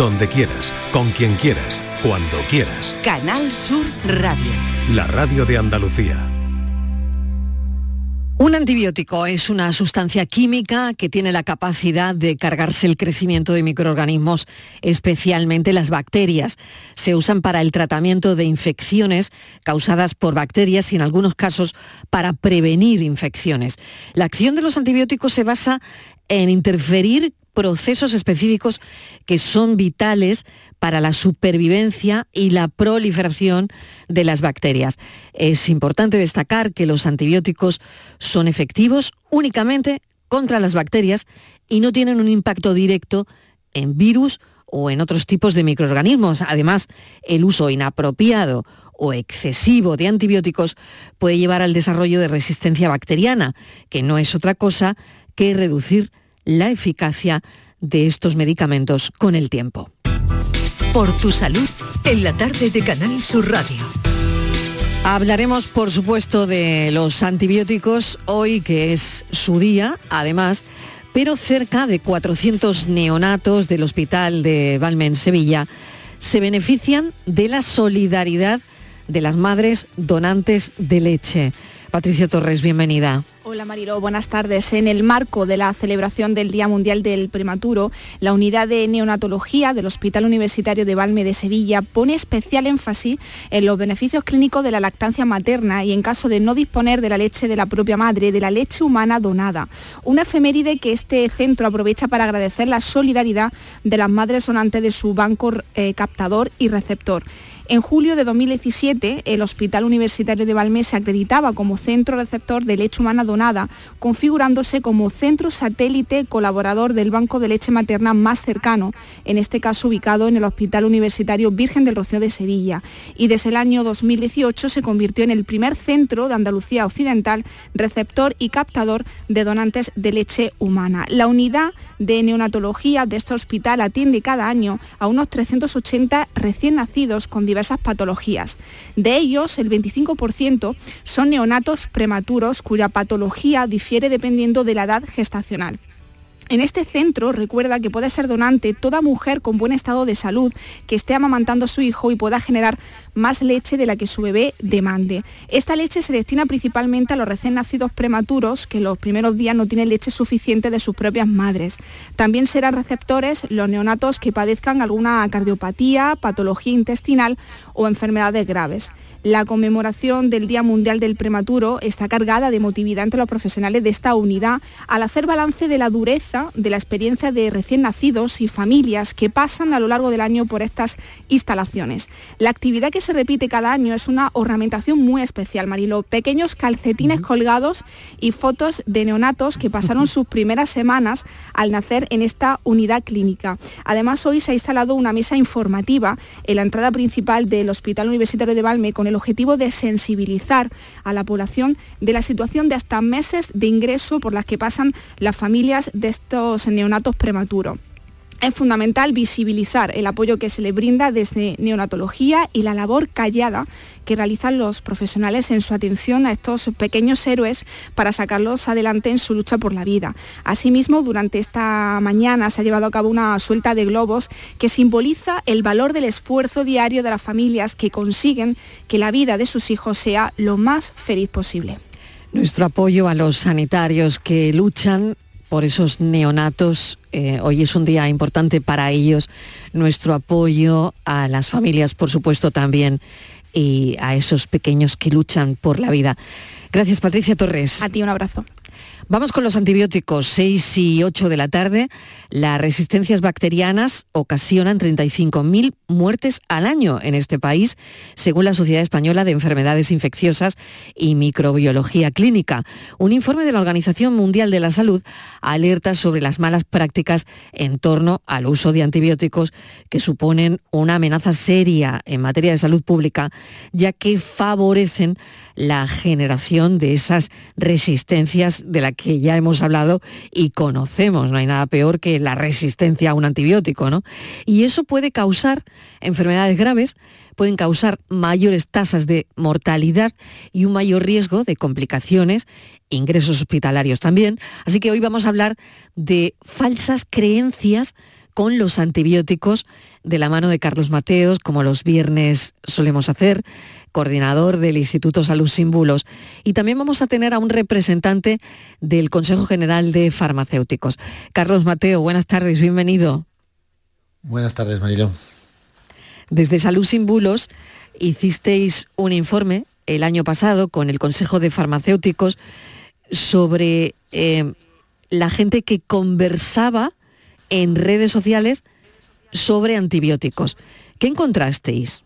donde quieras, con quien quieras, cuando quieras. Canal Sur Radio. La radio de Andalucía. Un antibiótico es una sustancia química que tiene la capacidad de cargarse el crecimiento de microorganismos, especialmente las bacterias. Se usan para el tratamiento de infecciones causadas por bacterias y en algunos casos para prevenir infecciones. La acción de los antibióticos se basa en interferir procesos específicos que son vitales para la supervivencia y la proliferación de las bacterias. Es importante destacar que los antibióticos son efectivos únicamente contra las bacterias y no tienen un impacto directo en virus o en otros tipos de microorganismos. Además, el uso inapropiado o excesivo de antibióticos puede llevar al desarrollo de resistencia bacteriana, que no es otra cosa que reducir la eficacia de estos medicamentos con el tiempo. Por tu salud, en la tarde de Canal Sur Radio. Hablaremos, por supuesto, de los antibióticos hoy, que es su día, además, pero cerca de 400 neonatos del Hospital de Valme en Sevilla se benefician de la solidaridad de las madres donantes de leche. Patricia Torres, bienvenida. Hola Marilo, buenas tardes. En el marco de la celebración del Día Mundial del Prematuro, la unidad de neonatología del Hospital Universitario de Valme de Sevilla pone especial énfasis en los beneficios clínicos de la lactancia materna y en caso de no disponer de la leche de la propia madre, de la leche humana donada. Una efeméride que este centro aprovecha para agradecer la solidaridad de las madres sonantes de su banco eh, captador y receptor. En julio de 2017, el Hospital Universitario de Valme se acreditaba como centro receptor de leche humana donada, configurándose como centro satélite colaborador del banco de leche materna más cercano, en este caso ubicado en el Hospital Universitario Virgen del Rocío de Sevilla. Y desde el año 2018 se convirtió en el primer centro de Andalucía Occidental receptor y captador de donantes de leche humana. La unidad de neonatología de este hospital atiende cada año a unos 380 recién nacidos con diversas patologías. De ellos, el 25% son neonatos prematuros cuya patología difiere dependiendo de la edad gestacional. En este centro recuerda que puede ser donante toda mujer con buen estado de salud que esté amamantando a su hijo y pueda generar más leche de la que su bebé demande. Esta leche se destina principalmente a los recién nacidos prematuros que los primeros días no tienen leche suficiente de sus propias madres. También serán receptores los neonatos que padezcan alguna cardiopatía, patología intestinal o enfermedades graves. La conmemoración del Día Mundial del Prematuro está cargada de emotividad entre los profesionales de esta unidad al hacer balance de la dureza de la experiencia de recién nacidos y familias que pasan a lo largo del año por estas instalaciones. La actividad que se repite cada año es una ornamentación muy especial, Marilo. Pequeños calcetines colgados y fotos de neonatos que pasaron sus primeras semanas al nacer en esta unidad clínica. Además, hoy se ha instalado una mesa informativa en la entrada principal del Hospital Universitario de Valme con el objetivo de sensibilizar a la población de la situación de hasta meses de ingreso por las que pasan las familias de neonatos prematuros. Es fundamental visibilizar el apoyo que se le brinda desde neonatología y la labor callada que realizan los profesionales en su atención a estos pequeños héroes para sacarlos adelante en su lucha por la vida. Asimismo, durante esta mañana se ha llevado a cabo una suelta de globos que simboliza el valor del esfuerzo diario de las familias que consiguen que la vida de sus hijos sea lo más feliz posible. Nuestro apoyo a los sanitarios que luchan por esos neonatos. Eh, hoy es un día importante para ellos. Nuestro apoyo a las familias, por supuesto, también, y a esos pequeños que luchan por la vida. Gracias, Patricia Torres. A ti un abrazo. Vamos con los antibióticos, 6 y 8 de la tarde. Las resistencias bacterianas ocasionan 35.000 muertes al año en este país, según la Sociedad Española de Enfermedades Infecciosas y Microbiología Clínica. Un informe de la Organización Mundial de la Salud alerta sobre las malas prácticas en torno al uso de antibióticos que suponen una amenaza seria en materia de salud pública, ya que favorecen la generación de esas resistencias de las que ya hemos hablado y conocemos. No hay nada peor que la resistencia a un antibiótico, ¿no? Y eso puede causar enfermedades graves, pueden causar mayores tasas de mortalidad y un mayor riesgo de complicaciones, ingresos hospitalarios también. Así que hoy vamos a hablar de falsas creencias con los antibióticos de la mano de Carlos Mateos, como los viernes solemos hacer, coordinador del Instituto Salud Sin Bulos. Y también vamos a tener a un representante del Consejo General de Farmacéuticos. Carlos Mateo, buenas tardes, bienvenido. Buenas tardes, Marilo. Desde Salud Sin Bulos hicisteis un informe el año pasado con el Consejo de Farmacéuticos sobre eh, la gente que conversaba en redes sociales sobre antibióticos. ¿Qué encontrasteis?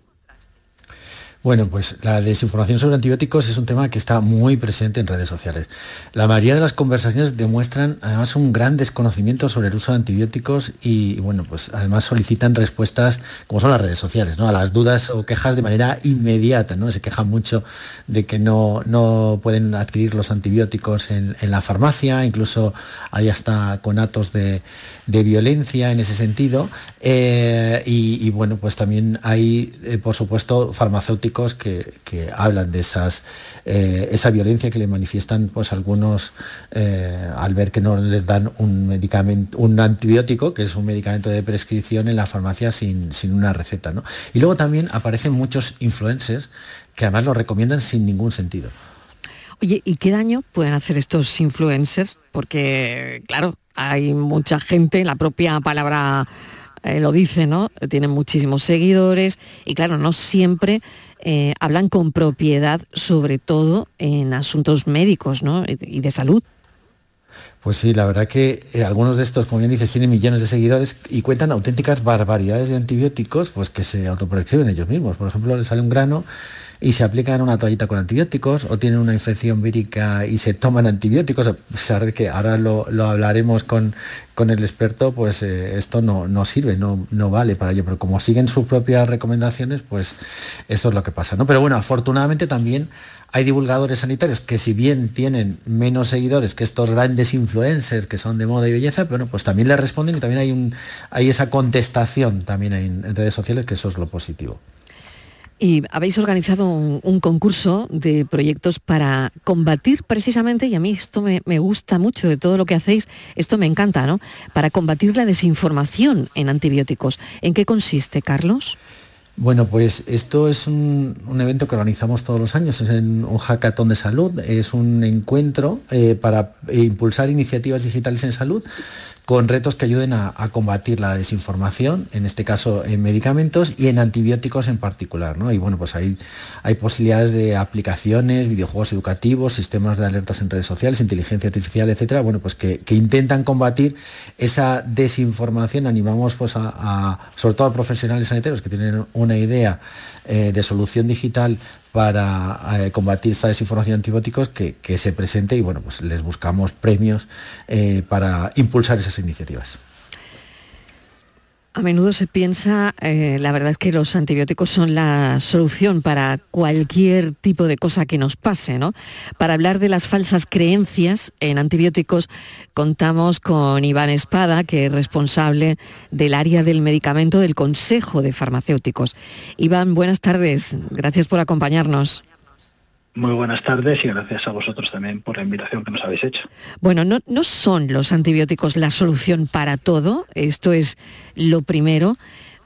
Bueno, pues la desinformación sobre antibióticos es un tema que está muy presente en redes sociales. La mayoría de las conversaciones demuestran además un gran desconocimiento sobre el uso de antibióticos y, bueno, pues además solicitan respuestas como son las redes sociales, ¿no? A las dudas o quejas de manera inmediata, ¿no? Se quejan mucho de que no, no pueden adquirir los antibióticos en, la farmacia, incluso hay hasta conatos de, de violencia en ese sentido. Eh, y, bueno, pues también hay, eh, por supuesto, farmacéuticos que, hablan de esas, eh, esa violencia que le manifiestan pues, algunos eh, al ver que no les dan un, medicamento, un antibiótico, que es un medicamento de prescripción en la farmacia sin, una receta. Y luego también aparecen muchos influencers que además lo recomiendan sin ningún sentido. Oye, ¿y qué daño pueden hacer estos influencers? Porque, claro, hay mucha gente, la propia palabra eh, lo dice, ¿no? Tienen muchísimos seguidores y claro, no siempre eh, hablan con propiedad, sobre todo en asuntos médicos y de salud. Pues sí, la verdad que eh, algunos de estos, como bien dices, tienen millones de seguidores y cuentan auténticas barbaridades de antibióticos pues que se autoprescriben ellos mismos. Por ejemplo, les sale un grano y se aplican una toallita con antibióticos o tienen una infección vírica y se toman antibióticos, a pesar de que ahora lo, hablaremos con, con, el experto, pues eh, esto no, no sirve, no, no, vale para ello, pero como siguen sus propias recomendaciones, pues esto es lo que pasa. ¿no? Pero bueno, afortunadamente también hay divulgadores sanitarios que si bien tienen menos seguidores que estos grandes influencers que son de moda y belleza, pero pues también les responden y también hay, un, hay esa contestación también en redes sociales, que eso es lo positivo. Y habéis organizado un, concurso de proyectos para combatir precisamente, y a mí esto me, gusta mucho de todo lo que hacéis, esto me encanta, ¿no? Para combatir la desinformación en antibióticos. ¿En qué consiste, Carlos? Bueno, pues esto es un, evento que organizamos todos los años, es un hackathon de salud, es un encuentro eh, para impulsar iniciativas digitales en salud con retos que ayuden a, combatir la desinformación, en este caso en medicamentos y en antibióticos en particular. ¿no? Y bueno, pues hay, hay posibilidades de aplicaciones, videojuegos educativos, sistemas de alertas en redes sociales, inteligencia artificial, etcétera, bueno, pues que, intentan combatir esa desinformación. Animamos pues a, sobre todo a profesionales sanitarios que tienen una idea eh, de solución digital para eh, combatir esta desinformación de antibióticos que, se presente y bueno, pues les buscamos premios eh, para impulsar esas iniciativas. A menudo se piensa, eh, la verdad es que los antibióticos son la solución para cualquier tipo de cosa que nos pase, ¿no? Para hablar de las falsas creencias en antibióticos, contamos con Iván Espada, que es responsable del área del medicamento del Consejo de Farmacéuticos. Iván, buenas tardes. Gracias por acompañarnos. Muy buenas tardes y gracias a vosotros también por la invitación que nos habéis hecho. Bueno, no, son los antibióticos la solución para todo, esto es lo primero,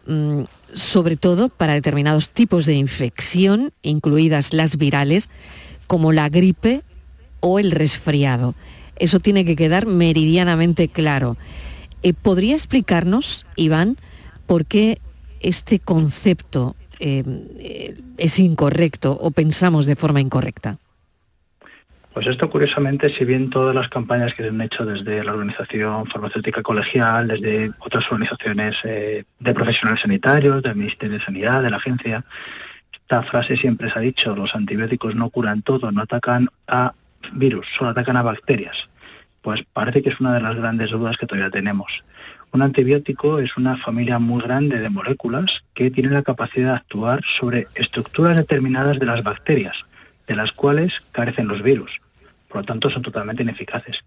mm, sobre todo para determinados tipos de infección, incluidas las virales, como la gripe o el resfriado. Eso tiene que quedar meridianamente claro. Eh, ¿Podría explicarnos, Iván, por qué este concepto eh, es incorrecto o pensamos de forma incorrecta? Pues esto curiosamente, si bien todas las campañas que se han hecho desde la Organización Farmacéutica Colegial, desde otras organizaciones eh, de profesionales sanitarios, del Ministerio de Sanidad, de la agencia, esta frase siempre se ha dicho, los antibióticos no curan todo, no atacan a virus, solo atacan a bacterias. Pues parece que es una de las grandes dudas que todavía tenemos. Un antibiótico es una familia muy grande de moléculas que tienen la capacidad de actuar sobre estructuras determinadas de las bacterias, de las cuales carecen los virus. Por lo tanto, son totalmente ineficaces.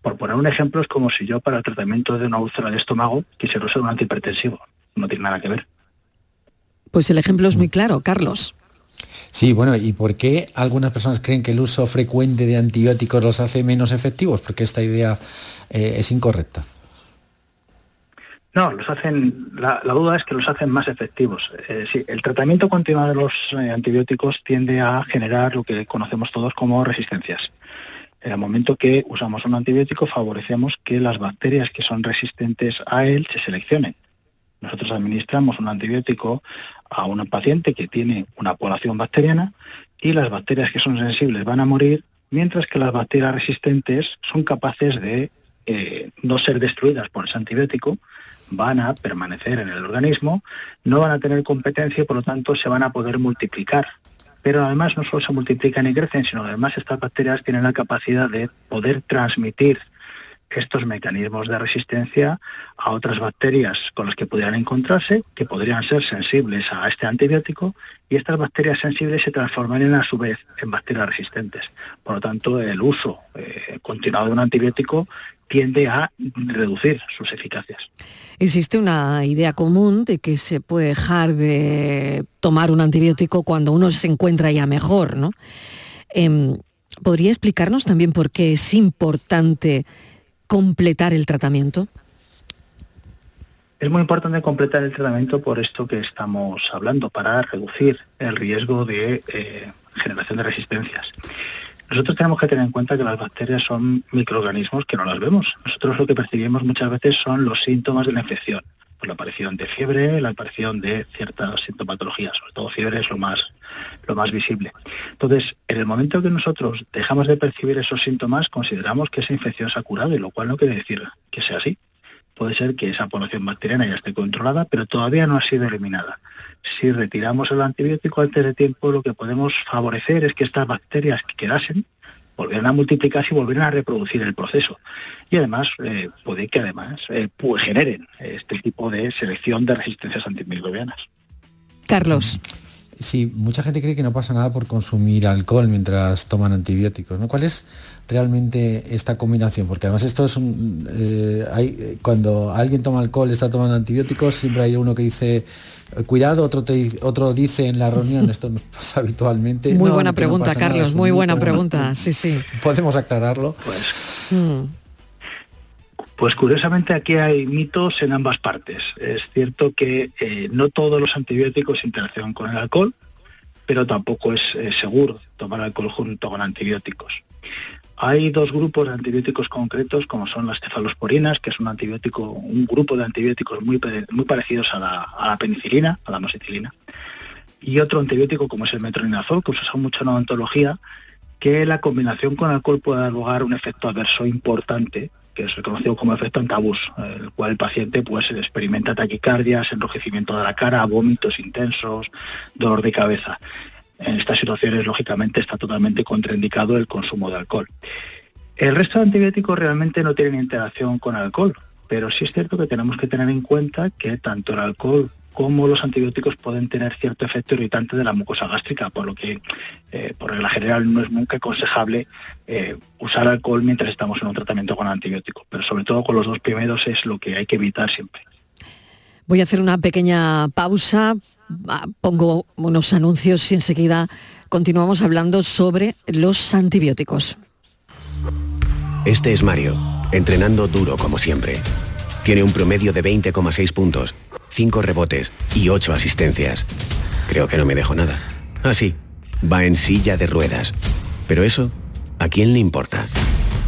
Por poner un ejemplo, es como si yo para el tratamiento de una úlcera de estómago quisiera usar un antihipertensivo. No tiene nada que ver. Pues el ejemplo es muy claro, Carlos. Sí, bueno, ¿y por qué algunas personas creen que el uso frecuente de antibióticos los hace menos efectivos? Porque esta idea eh, es incorrecta. No, los hacen, la, duda es que los hacen más efectivos. Eh, el tratamiento continuado de los eh, antibióticos tiende a generar lo que conocemos todos como resistencias. En el momento que usamos un antibiótico favorecemos que las bacterias que son resistentes a él se seleccionen. Nosotros administramos un antibiótico a un paciente que tiene una población bacteriana y las bacterias que son sensibles van a morir, mientras que las bacterias resistentes son capaces de eh, no ser destruidas por ese antibiótico, van a permanecer en el organismo, no van a tener competencia y por lo tanto se van a poder multiplicar. Pero además no solo se multiplican y crecen, sino además estas bacterias tienen la capacidad de poder transmitir estos mecanismos de resistencia a otras bacterias con las que pudieran encontrarse, que podrían ser sensibles a este antibiótico, y estas bacterias sensibles se transformarían a su vez en bacterias resistentes. Por lo tanto, el uso eh, continuado de un antibiótico tiende a reducir sus eficacias. Existe una idea común de que se puede dejar de tomar un antibiótico cuando uno se encuentra ya mejor, ¿no? Em, ¿Podría explicarnos también por qué es importante completar el tratamiento? Es muy importante completar el tratamiento por esto que estamos hablando, para reducir el riesgo de eh, generación de resistencias. Nosotros tenemos que tener en cuenta que las bacterias son microorganismos que no las vemos. Nosotros lo que percibimos muchas veces son los síntomas de la infección. La aparición de fiebre, la aparición de ciertas sintomatologías, sobre todo fiebre es lo más, lo más visible. Entonces, en el momento que nosotros dejamos de percibir esos síntomas, consideramos que esa infección se ha curado, y lo cual no quiere decir que sea así. Puede ser que esa población bacteriana ya esté controlada, pero todavía no ha sido eliminada si retiramos el antibiótico antes de tiempo, lo que podemos favorecer es que estas bacterias que quedasen volvieran a multiplicarse y volvieran a reproducir el proceso. Y además, eh, puede que además eh, pues generen este tipo de selección de resistencias antimicrobianas. Carlos. Sí, mucha gente cree que no pasa nada por consumir alcohol mientras toman antibióticos. ¿no? ¿Cuál es realmente esta combinación? Porque además esto es un... Eh, hay, cuando alguien toma alcohol, está tomando antibióticos, siempre hay uno que dice, eh, cuidado, otro, otro dice en la reunión, esto nos pasa habitualmente. Muy buena pregunta, Carlos, muy buena pregunta, sí, sí. Podemos aclararlo. Pues, mm. Pues curiosamente aquí hay mitos en ambas partes. Es cierto que eh, no todos los antibióticos interaccionan con el alcohol, pero tampoco es seguro tomar alcohol junto con antibióticos. Hay dos grupos de antibióticos concretos, como son las cefalosporinas, que es un antibiótico, un grupo de antibióticos muy, muy parecidos a la, penicilina, a la amoxicilina, y otro antibiótico como es el metronidazol, que se usa mucho en odontología, que la combinación con alcohol puede dar lugar a un efecto adverso importante, que es reconocido como efecto antabús, el cual el paciente pues experimenta taquicardias, enrojecimiento de la cara, vómitos intensos, dolor de cabeza. En estas situaciones, lógicamente, está totalmente contraindicado el consumo de alcohol. El resto de antibióticos realmente no tienen interacción con alcohol, pero sí es cierto que tenemos que tener en cuenta que tanto el alcohol como los antibióticos pueden tener cierto efecto irritante de la mucosa gástrica, por lo que eh, por regla general no es nunca aconsejable eh, usar alcohol mientras estamos en un tratamiento con antibióticos, pero sobre todo con los dos primeros es lo que hay que evitar siempre. Voy a hacer una pequeña pausa, pongo unos anuncios y enseguida continuamos hablando sobre los antibióticos. Este es Mario, entrenando duro como siempre. Tiene un promedio de 20,6 puntos, 5 rebotes y 8 asistencias. Creo que no me dejo nada. Ah, sí, va en silla de ruedas. Pero eso, ¿a quién le importa?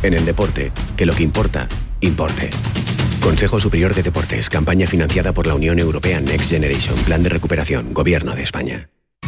En el deporte, que lo que importa, importe. Consejo Superior de Deportes, campaña financiada por la Unión Europea Next Generation, Plan de Recuperación, Gobierno de España.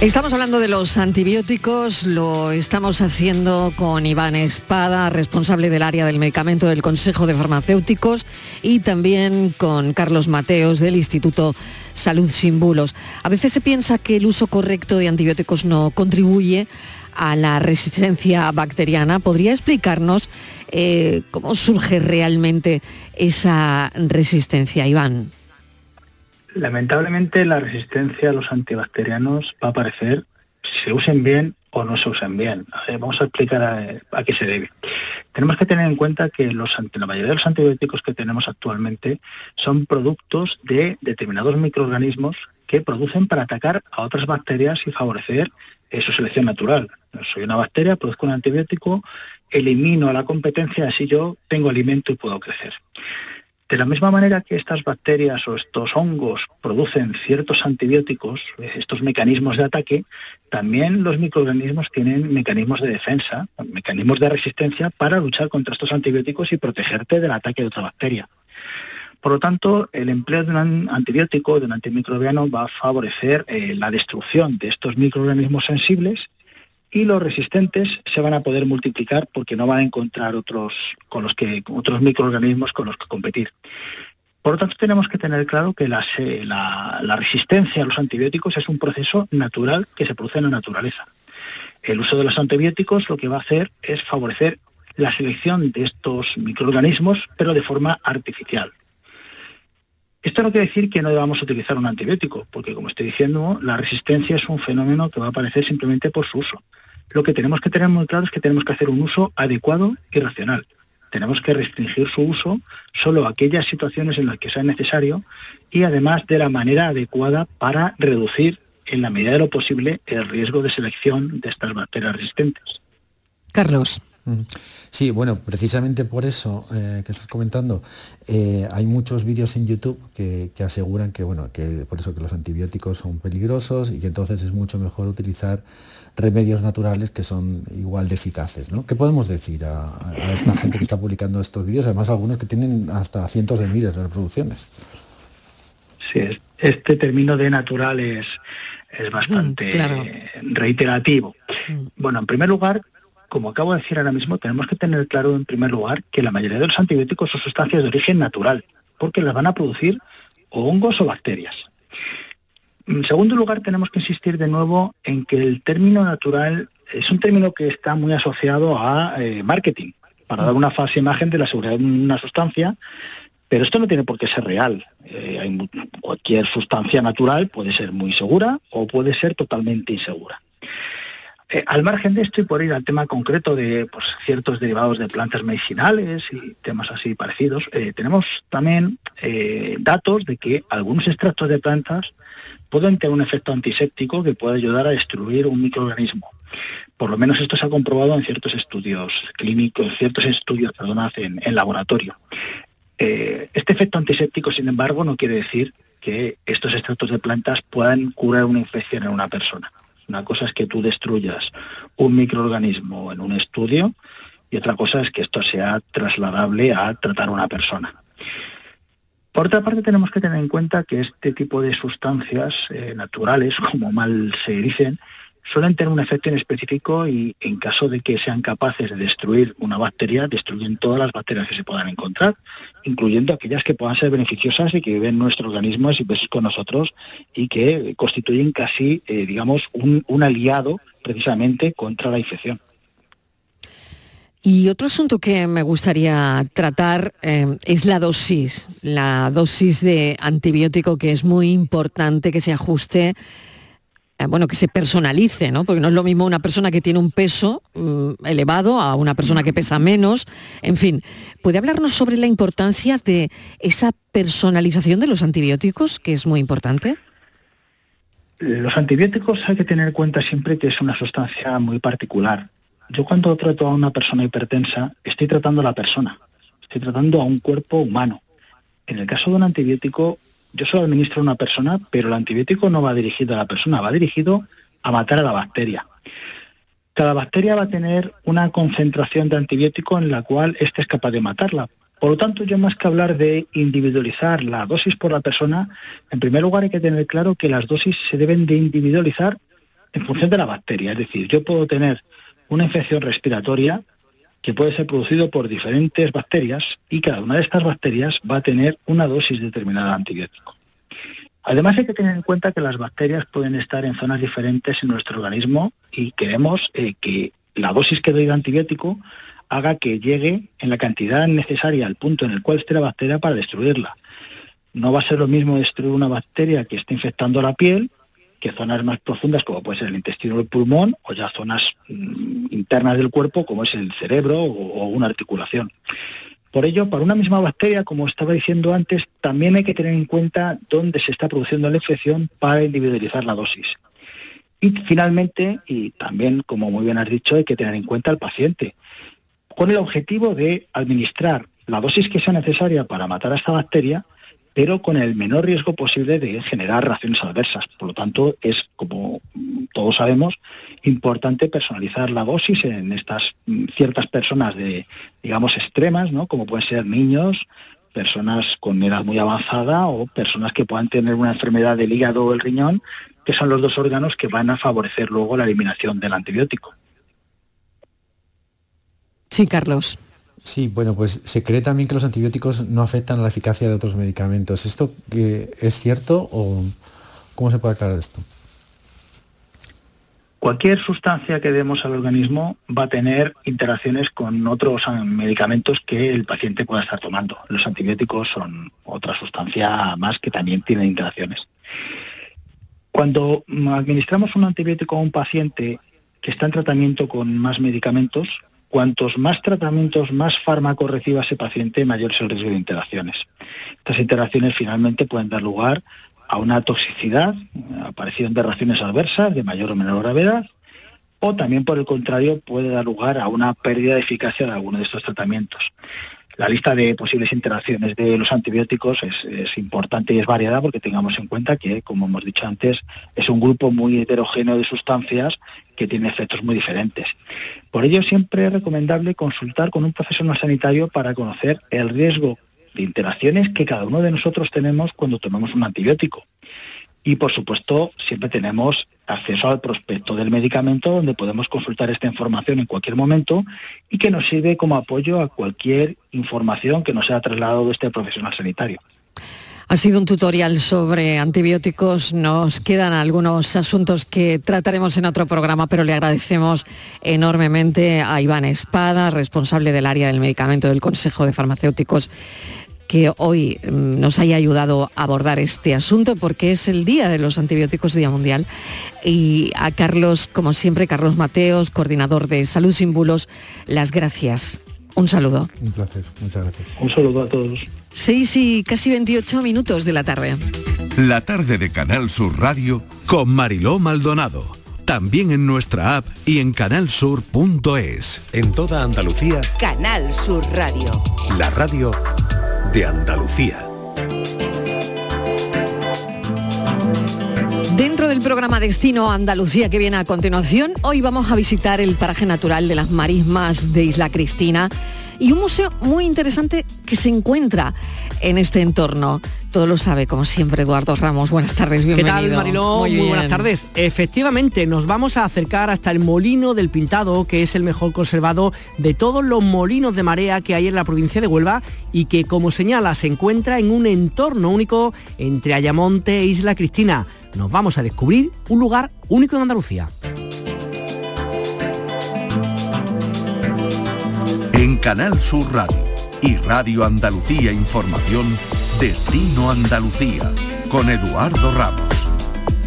Estamos hablando de los antibióticos, lo estamos haciendo con Iván Espada, responsable del área del medicamento del Consejo de Farmacéuticos, y también con Carlos Mateos del Instituto Salud Sin Bulos. A veces se piensa que el uso correcto de antibióticos no contribuye a la resistencia bacteriana. ¿Podría explicarnos eh, cómo surge realmente esa resistencia, Iván? Lamentablemente la resistencia a los antibacterianos va a aparecer si se usen bien o no se usen bien. vamos a explicar a, qué se debe. Tenemos que tener en cuenta que la mayoría de los antibióticos que tenemos actualmente son productos de determinados microorganismos que producen para atacar a otras bacterias y favorecer eh, su selección natural. Soy una bacteria, produzco un antibiótico, elimino a la competencia, así yo tengo alimento y puedo crecer. De la misma manera que estas bacterias o estos hongos producen ciertos antibióticos, estos mecanismos de ataque, también los microorganismos tienen mecanismos de defensa, mecanismos de resistencia para luchar contra estos antibióticos y protegerte del ataque de otra bacteria. Por lo tanto, el empleo de un antibiótico, de un antimicrobiano, va a favorecer eh, la destrucción de estos microorganismos sensibles y los resistentes se van a poder multiplicar porque no van a encontrar otros con los que otros microorganismos con los que competir. Por lo tanto, tenemos que tener claro que la, la, resistencia a los antibióticos es un proceso natural que se produce en la naturaleza. El uso de los antibióticos lo que va a hacer es favorecer la selección de estos microorganismos, pero de forma artificial. Esto no quiere decir que no debamos utilizar un antibiótico, porque como estoy diciendo, la resistencia es un fenómeno que va a aparecer simplemente por su uso. Lo que tenemos que tener muy claro es que tenemos que hacer un uso adecuado y racional. Tenemos que restringir su uso solo a aquellas situaciones en las que sea necesario y además de la manera adecuada para reducir en la medida de lo posible el riesgo de selección de estas bacterias resistentes. Carlos. Sí, bueno, precisamente por eso eh, que estás comentando, eh, hay muchos vídeos en YouTube que, aseguran que, bueno, que por eso que los antibióticos son peligrosos y que entonces es mucho mejor utilizar remedios naturales que son igual de eficaces. ¿no? ¿Qué podemos decir a, esta gente que está publicando estos vídeos? Además, algunos que tienen hasta cientos de miles de reproducciones. Sí, este término de natural es, es bastante mm, reiterativo. Mm. Bueno, en primer lugar, como acabo de decir ahora mismo, tenemos que tener claro en primer lugar que la mayoría de los antibióticos son sustancias de origen natural, porque las van a producir hongos o bacterias. En segundo lugar, tenemos que insistir de nuevo en que el término natural es un término que está muy asociado a eh, marketing, para dar una falsa imagen de la seguridad de una sustancia, pero esto no tiene por qué ser real. Eh, cualquier sustancia natural puede ser muy segura o puede ser totalmente insegura. Eh, al margen de esto y por ir al tema concreto de pues, ciertos derivados de plantas medicinales y temas así parecidos, tenemos también datos de que algunos extractos de plantas pueden tener un efecto antiséptico que puede ayudar a destruir un microorganismo. Por lo menos esto se ha comprobado en ciertos estudios clínicos, ciertos estudios perdonad, en, en laboratorio. Eh, este efecto antiséptico, sin embargo, no quiere decir que estos extractos de plantas puedan curar una infección en una persona. Una cosa es que tú destruyas un microorganismo en un estudio y otra cosa es que esto sea trasladable a tratar a una persona. Por otra parte, tenemos que tener en cuenta que este tipo de sustancias eh, naturales, como mal se dicen, suelen tener un efecto inespecífico y en caso de que sean capaces de destruir una bacteria, destruyen todas las bacterias que se puedan encontrar, incluyendo aquellas que puedan ser beneficiosas y que viven en nuestro organismo y veces con nosotros y que constituyen casi, eh, digamos, un, aliado precisamente contra la infección. Y otro asunto que me gustaría tratar eh, es la dosis, la dosis de antibiótico que es muy importante que se ajuste, bueno, que se personalice, ¿no? Porque no es lo mismo una persona que tiene un peso mm, elevado a una persona que pesa menos. En fin, ¿puede hablarnos sobre la importancia de esa personalización de los antibióticos, que es muy importante? Los antibióticos hay que tener en cuenta siempre que es una sustancia muy particular yo cuando trato a una persona hipertensa, estoy tratando a la persona, estoy tratando a un cuerpo humano. En el caso de un antibiótico, yo solo administro a una persona, pero el antibiótico no va dirigido a la persona, va dirigido a matar a la bacteria. Cada bacteria va a tener una concentración de antibiótico en la cual éste es capaz de matarla. Por lo tanto, yo más que hablar de individualizar la dosis por la persona, en primer lugar hay que tener claro que las dosis se deben de individualizar en función de la bacteria. Es decir, yo puedo tener una infección respiratoria que puede ser producido por diferentes bacterias y cada una de estas bacterias va a tener una dosis determinada de antibiótico. Además hay que tener en cuenta que las bacterias pueden estar en zonas diferentes en nuestro organismo y queremos eh, que la dosis que doy de antibiótico haga que llegue en la cantidad necesaria al punto en el cual esté la bacteria para destruirla. No va a ser lo mismo destruir una bacteria que esté infectando la piel que zonas más profundas como puede ser el intestino o el pulmón o ya zonas mm, internas del cuerpo como es el cerebro o, una articulación. Por ello, para una misma bacteria, como estaba diciendo antes, también hay que tener en cuenta dónde se está produciendo la infección para individualizar la dosis. Y finalmente, y también, como muy bien has dicho, hay que tener en cuenta al paciente, con el objetivo de administrar la dosis que sea necesaria para matar a esta bacteria, pero con el menor riesgo posible de generar reacciones adversas. Por lo tanto, es, como todos sabemos, importante personalizar la dosis en estas mm, ciertas personas de, digamos, extremas, ¿no? como pueden ser niños, personas con edad muy avanzada o personas que puedan tener una enfermedad del hígado o el riñón, que son los dos órganos que van a favorecer luego la eliminación del antibiótico. Sí, Carlos. Sí, bueno, pues se cree también que los antibióticos no afectan a la eficacia de otros medicamentos. ¿Esto es cierto o cómo se puede aclarar esto? Cualquier sustancia que demos al organismo va a tener interacciones con otros medicamentos que el paciente pueda estar tomando. Los antibióticos son otra sustancia más que también tienen interacciones. Cuando administramos un antibiótico a un paciente que está en tratamiento con más medicamentos, cuantos más tratamientos, más fármacos reciba ese paciente, mayor es el riesgo de interacciones. Estas interacciones finalmente pueden dar lugar a una toxicidad, aparición de reacciones adversas de mayor o menor gravedad, o también por el contrario puede dar lugar a una pérdida de eficacia de alguno de estos tratamientos. La lista de posibles interacciones de los antibióticos es, importante y es variada porque tengamos en cuenta que, como hemos dicho antes, es un grupo muy heterogéneo de sustancias que tiene efectos muy diferentes. Por ello, siempre es recomendable consultar con un profesional sanitario para conocer el riesgo de interacciones que cada uno de nosotros tenemos cuando tomamos un antibiótico. Y por supuesto, siempre tenemos acceso al prospecto del medicamento donde podemos consultar esta información en cualquier momento y que nos sirve como apoyo a cualquier información que nos sea trasladado este profesional sanitario. Ha sido un tutorial sobre antibióticos. Nos quedan algunos asuntos que trataremos en otro programa, pero le agradecemos enormemente a Iván Espada, responsable del área del medicamento del Consejo de Farmacéuticos que hoy mm, nos haya ayudado a abordar este asunto porque es el Día de los Antibióticos Día Mundial. Y a Carlos, como siempre, Carlos Mateos, coordinador de Salud Sin Bulos, las gracias. Un saludo. Un placer, muchas gracias. Un saludo a todos. 6 y casi 28 minutos de la tarde. La tarde de Canal Sur Radio con Mariló Maldonado. También en nuestra app y en canalsur.es. En toda Andalucía. Canal Sur Radio. La radio de Andalucía. Dentro del programa Destino Andalucía que viene a continuación. Hoy vamos a visitar el paraje natural de las marismas de Isla Cristina y un museo muy interesante que se encuentra en este entorno. Todo lo sabe, como siempre, Eduardo Ramos. Buenas tardes, bienvenido. ¿Qué tal, Mariló? Muy, buenas tardes. Efectivamente, nos vamos a acercar hasta el Molino del Pintado, que es el mejor conservado de todos los molinos de marea que hay en la provincia de Huelva y que, como señala, se encuentra en un entorno único entre Ayamonte e Isla Cristina. Nos vamos a descubrir un lugar único en Andalucía. En Canal Sur Radio y Radio Andalucía Información, Destino Andalucía, con Eduardo Ramos.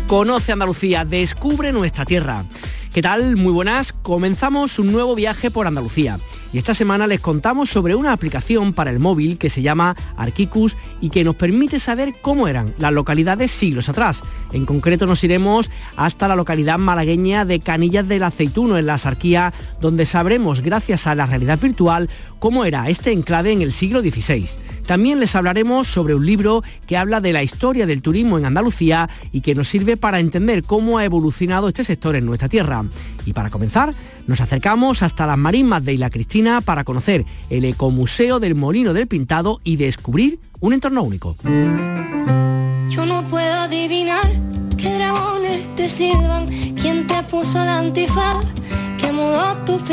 Conoce Andalucía, descubre nuestra tierra. ¿Qué tal? Muy buenas. Comenzamos un nuevo viaje por Andalucía. Y esta semana les contamos sobre una aplicación para el móvil que se llama Arquicus y que nos permite saber cómo eran las localidades siglos atrás. En concreto nos iremos hasta la localidad malagueña de Canillas del Aceituno, en la Sarquía, donde sabremos, gracias a la realidad virtual, cómo era este enclave en el siglo XVI. También les hablaremos sobre un libro que habla de la historia del turismo en Andalucía y que nos sirve para entender cómo ha evolucionado este sector en nuestra tierra. Y para comenzar, nos acercamos hasta las marismas de Isla Cristina para conocer el Ecomuseo del Molino del Pintado y descubrir un entorno único. Yo no puedo adivinar qué dragones te silban, quién te puso la antifaz, que mudó tu